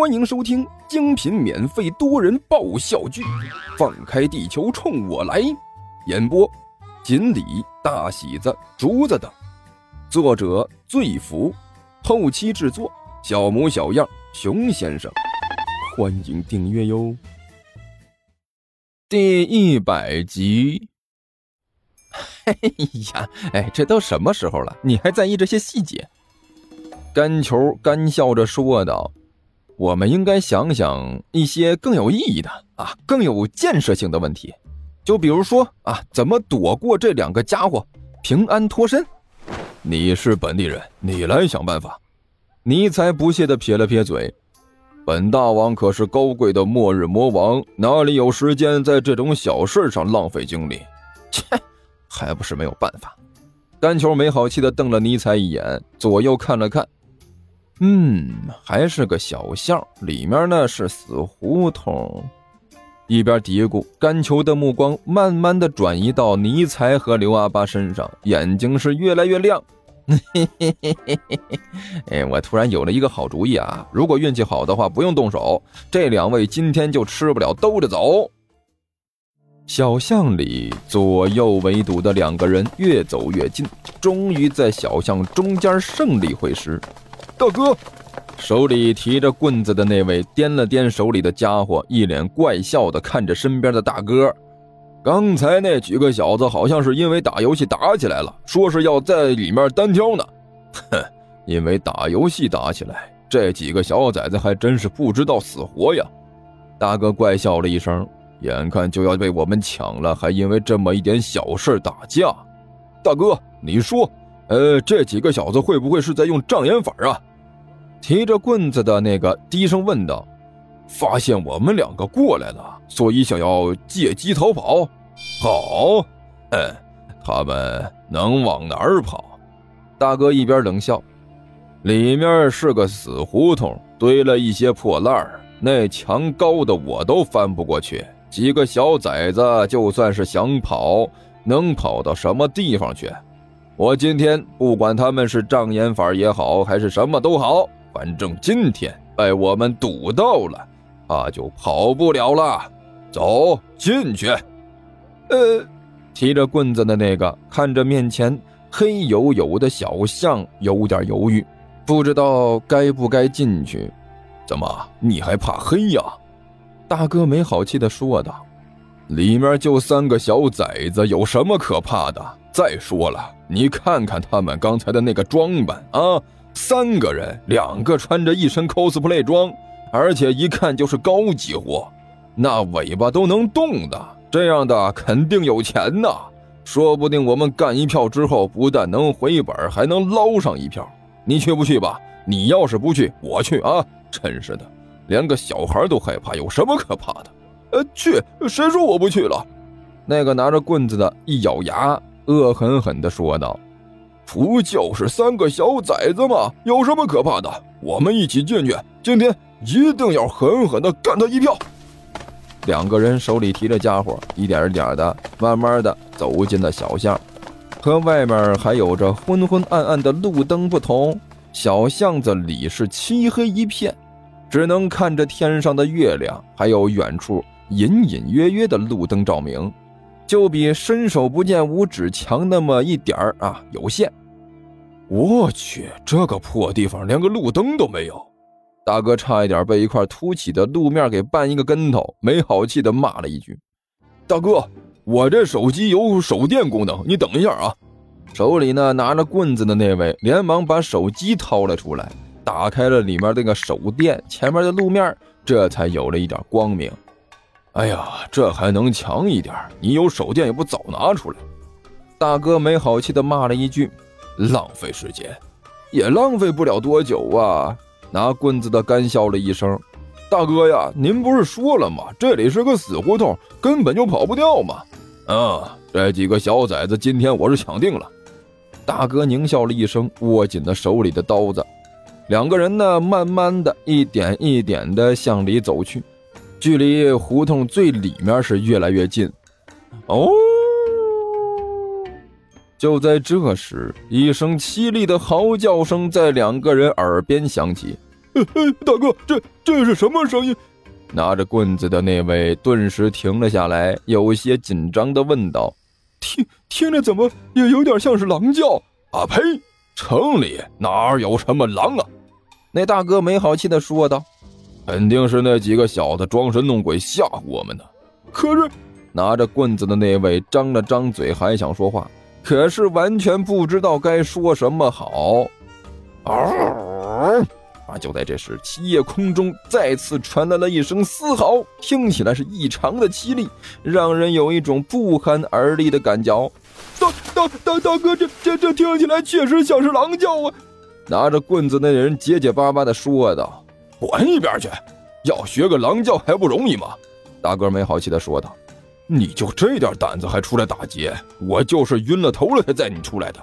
欢迎收听精品免费多人爆笑剧《放开地球冲我来》，演播：锦鲤、大喜子、竹子等，作者：醉福，后期制作：小模小样、熊先生。欢迎订阅哟。第一百集。哎呀，哎，这都什么时候了，你还在意这些细节？干球干笑着说道。我们应该想想一些更有意义的啊，更有建设性的问题，就比如说啊，怎么躲过这两个家伙，平安脱身？你是本地人，你来想办法。尼才不屑地撇了撇嘴，本大王可是高贵的末日魔王，哪里有时间在这种小事上浪费精力？切，还不是没有办法。丹球没好气地瞪了尼才一眼，左右看了看。嗯，还是个小巷，里面呢是死胡同。一边嘀咕，甘球的目光慢慢的转移到尼才和刘阿八身上，眼睛是越来越亮。嘿嘿嘿嘿嘿嘿！哎，我突然有了一个好主意啊！如果运气好的话，不用动手，这两位今天就吃不了兜着走。小巷里左右围堵的两个人越走越近，终于在小巷中间胜利会师。大哥，手里提着棍子的那位掂了掂手里的家伙，一脸怪笑的看着身边的大哥。刚才那几个小子好像是因为打游戏打起来了，说是要在里面单挑呢。哼，因为打游戏打起来，这几个小崽子还真是不知道死活呀！大哥怪笑了一声，眼看就要被我们抢了，还因为这么一点小事打架。大哥，你说，呃，这几个小子会不会是在用障眼法啊？提着棍子的那个低声问道：“发现我们两个过来了，所以想要借机逃跑。好，嗯，他们能往哪儿跑？”大哥一边冷笑：“里面是个死胡同，堆了一些破烂，那墙高的我都翻不过去。几个小崽子就算是想跑，能跑到什么地方去？我今天不管他们是障眼法也好，还是什么都好。”反正今天被我们堵到了，他就跑不了了。走进去。呃，提着棍子的那个看着面前黑黝黝的小巷，有点犹豫，不知道该不该进去。怎么，你还怕黑呀？大哥没好气的说道：“里面就三个小崽子，有什么可怕的？再说了，你看看他们刚才的那个装扮啊。”三个人，两个穿着一身 cosplay 装，而且一看就是高级货，那尾巴都能动的，这样的肯定有钱呐！说不定我们干一票之后，不但能回本，还能捞上一票。你去不去吧？你要是不去，我去啊！真是的，连个小孩都害怕，有什么可怕的？呃，去，谁说我不去了？那个拿着棍子的一咬牙，恶狠狠地说道。不就是三个小崽子吗？有什么可怕的？我们一起进去，今天一定要狠狠的干他一票。两个人手里提着家伙，一点一点的，慢慢的走进了小巷。和外面还有着昏昏暗暗的路灯不同，小巷子里是漆黑一片，只能看着天上的月亮，还有远处隐隐约约的路灯照明，就比伸手不见五指强那么一点儿啊，有限。我去，这个破地方连个路灯都没有！大哥差一点被一块凸起的路面给绊一个跟头，没好气的骂了一句：“大哥，我这手机有手电功能，你等一下啊！”手里呢拿着棍子的那位连忙把手机掏了出来，打开了里面那个手电，前面的路面这才有了一点光明。哎呀，这还能强一点？你有手电也不早拿出来！大哥没好气的骂了一句。浪费时间，也浪费不了多久啊！拿棍子的干笑了一声：“大哥呀，您不是说了吗？这里是个死胡同，根本就跑不掉嘛！”嗯，这几个小崽子今天我是抢定了。大哥狞笑了一声，握紧了手里的刀子。两个人呢，慢慢的一点一点的向里走去，距离胡同最里面是越来越近。哦。就在这时，一声凄厉的嚎叫声在两个人耳边响起。大哥，这这是什么声音？拿着棍子的那位顿时停了下来，有些紧张的问道：“听听着怎么也有点像是狼叫？”啊呸！城里哪有什么狼啊？那大哥没好气的说道：“肯定是那几个小子装神弄鬼吓唬我们呢。”可是，拿着棍子的那位张了张嘴，还想说话，可是完全不知道该说什么好。啊！就在这时，夜空中再次传来了一声嘶嚎，听起来是异常的凄厉，让人有一种不寒而栗的感觉。大大大大哥，这这这听起来确实像是狼叫啊！拿着棍子那人结结巴巴的说道：“滚一边去！要学个狼叫还不容易吗？”大哥没好气的说道：“你就这点胆子还出来打劫？我就是晕了头了才载你出来的。”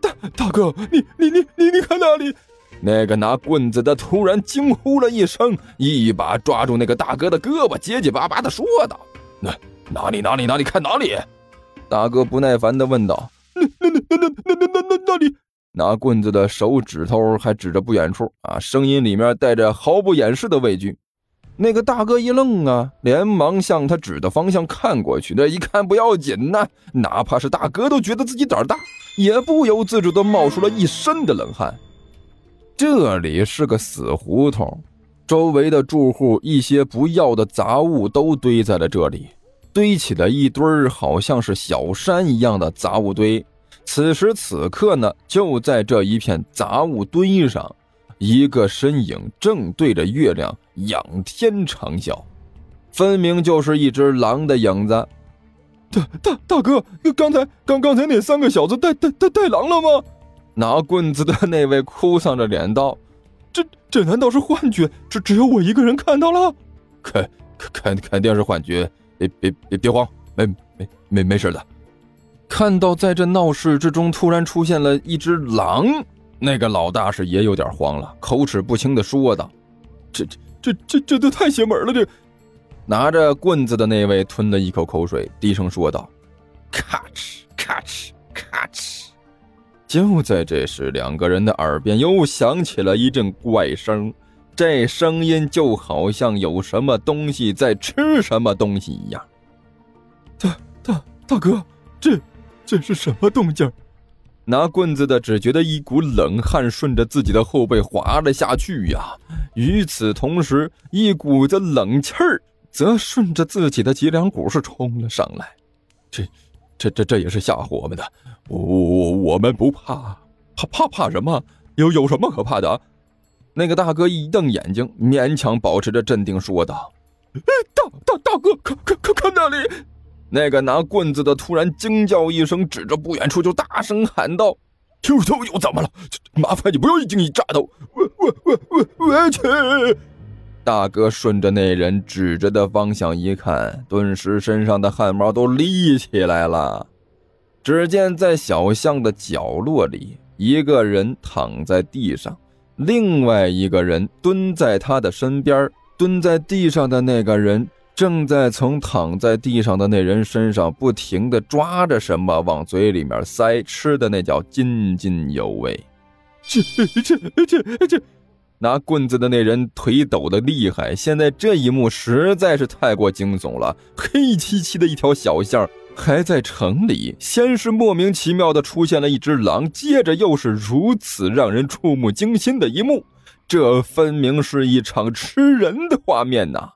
大大哥，你你你你你看那里！那个拿棍子的突然惊呼了一声，一把抓住那个大哥的胳膊，结结巴巴的说道：“那哪里哪里哪里看哪里？”大哥不耐烦的问道：“那那那那那那那那那里？”拿棍子的手指头还指着不远处啊，声音里面带着毫不掩饰的畏惧。那个大哥一愣啊，连忙向他指的方向看过去。那一看不要紧呐，哪怕是大哥都觉得自己胆大，也不由自主的冒出了一身的冷汗。这里是个死胡同，周围的住户一些不要的杂物都堆在了这里，堆起了一堆，好像是小山一样的杂物堆。此时此刻呢，就在这一片杂物堆上，一个身影正对着月亮仰天长啸，分明就是一只狼的影子。大大大哥，刚才刚刚才那三个小子带带带带狼了吗？拿棍子的那位哭丧着脸道：“这这难道是幻觉？只只有我一个人看到了？肯肯肯定是幻觉！别别别别慌，没没没没事的。”看到在这闹市之中突然出现了一只狼，那个老大是也有点慌了，口齿不清的说道：“这这这这这都太邪门了！”这拿着棍子的那位吞了一口口水，低声说道：“咔哧咔哧咔哧。”就在这时，两个人的耳边又响起了一阵怪声，这声音就好像有什么东西在吃什么东西一样。大大大哥，这这是什么动静？拿棍子的只觉得一股冷汗顺着自己的后背滑了下去呀，与此同时，一股子冷气儿则顺着自己的脊梁骨是冲了上来。这。这这这也是吓唬我们的，我我我们不怕，怕怕怕什么？有有什么可怕的？那个大哥一瞪眼睛，勉强保持着镇定说道：“大大大哥，看看看看那里！”那个拿棍子的突然惊叫一声，指着不远处就大声喊道：“又又又怎么了？麻烦你不要一惊一乍的，我我我我我去！”大哥顺着那人指着的方向一看，顿时身上的汗毛都立起来了。只见在小巷的角落里，一个人躺在地上，另外一个人蹲在他的身边。蹲在地上的那个人正在从躺在地上的那人身上不停地抓着什么往嘴里面塞，吃的那叫津津有味。这这这这。拿棍子的那人腿抖得厉害，现在这一幕实在是太过惊悚了。黑漆漆的一条小巷，还在城里，先是莫名其妙的出现了一只狼，接着又是如此让人触目惊心的一幕，这分明是一场吃人的画面呐！